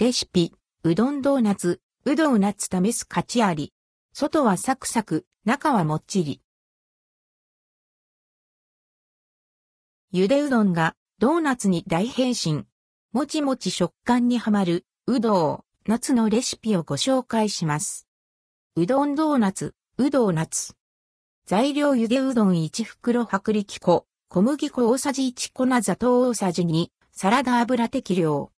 レシピ、うどんドーナツ、うどんナッツ試す価値あり。外はサクサク、中はもっちり。ゆでうどんがドーナツに大変身。もちもち食感にはまる、うどう、夏のレシピをご紹介します。うどんドーナツ、うどう夏。材料ゆでうどん1袋薄力粉、小麦粉大さじ1粉砂糖大さじ2、サラダ油適量。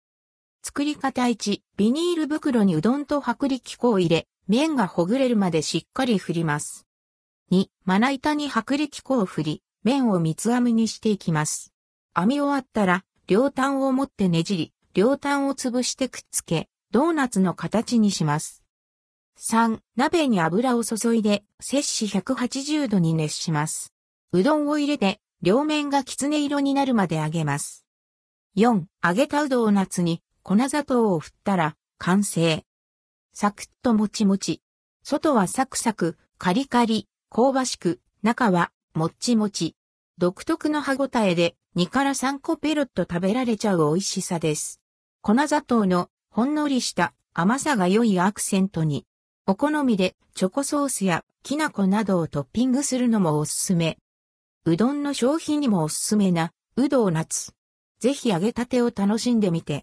作り方1、ビニール袋にうどんと薄力粉を入れ、麺がほぐれるまでしっかり振ります。2、まな板に薄力粉を振り、麺を三つ編みにしていきます。編み終わったら、両端を持ってねじり、両端を潰してくっつけ、ドーナツの形にします。3、鍋に油を注いで、摂氏180度に熱します。うどんを入れて、両面がきつね色になるまで揚げます。4、揚げたうどん夏に粉砂糖を振ったら完成。サクッともちもち。外はサクサク、カリカリ、香ばしく、中はもっちもち。独特の歯ごたえで2から3個ペロッと食べられちゃう美味しさです。粉砂糖のほんのりした甘さが良いアクセントに。お好みでチョコソースやきな粉などをトッピングするのもおすすめ。うどんの消費にもおすすめな、うどう夏。ぜひ揚げたてを楽しんでみて。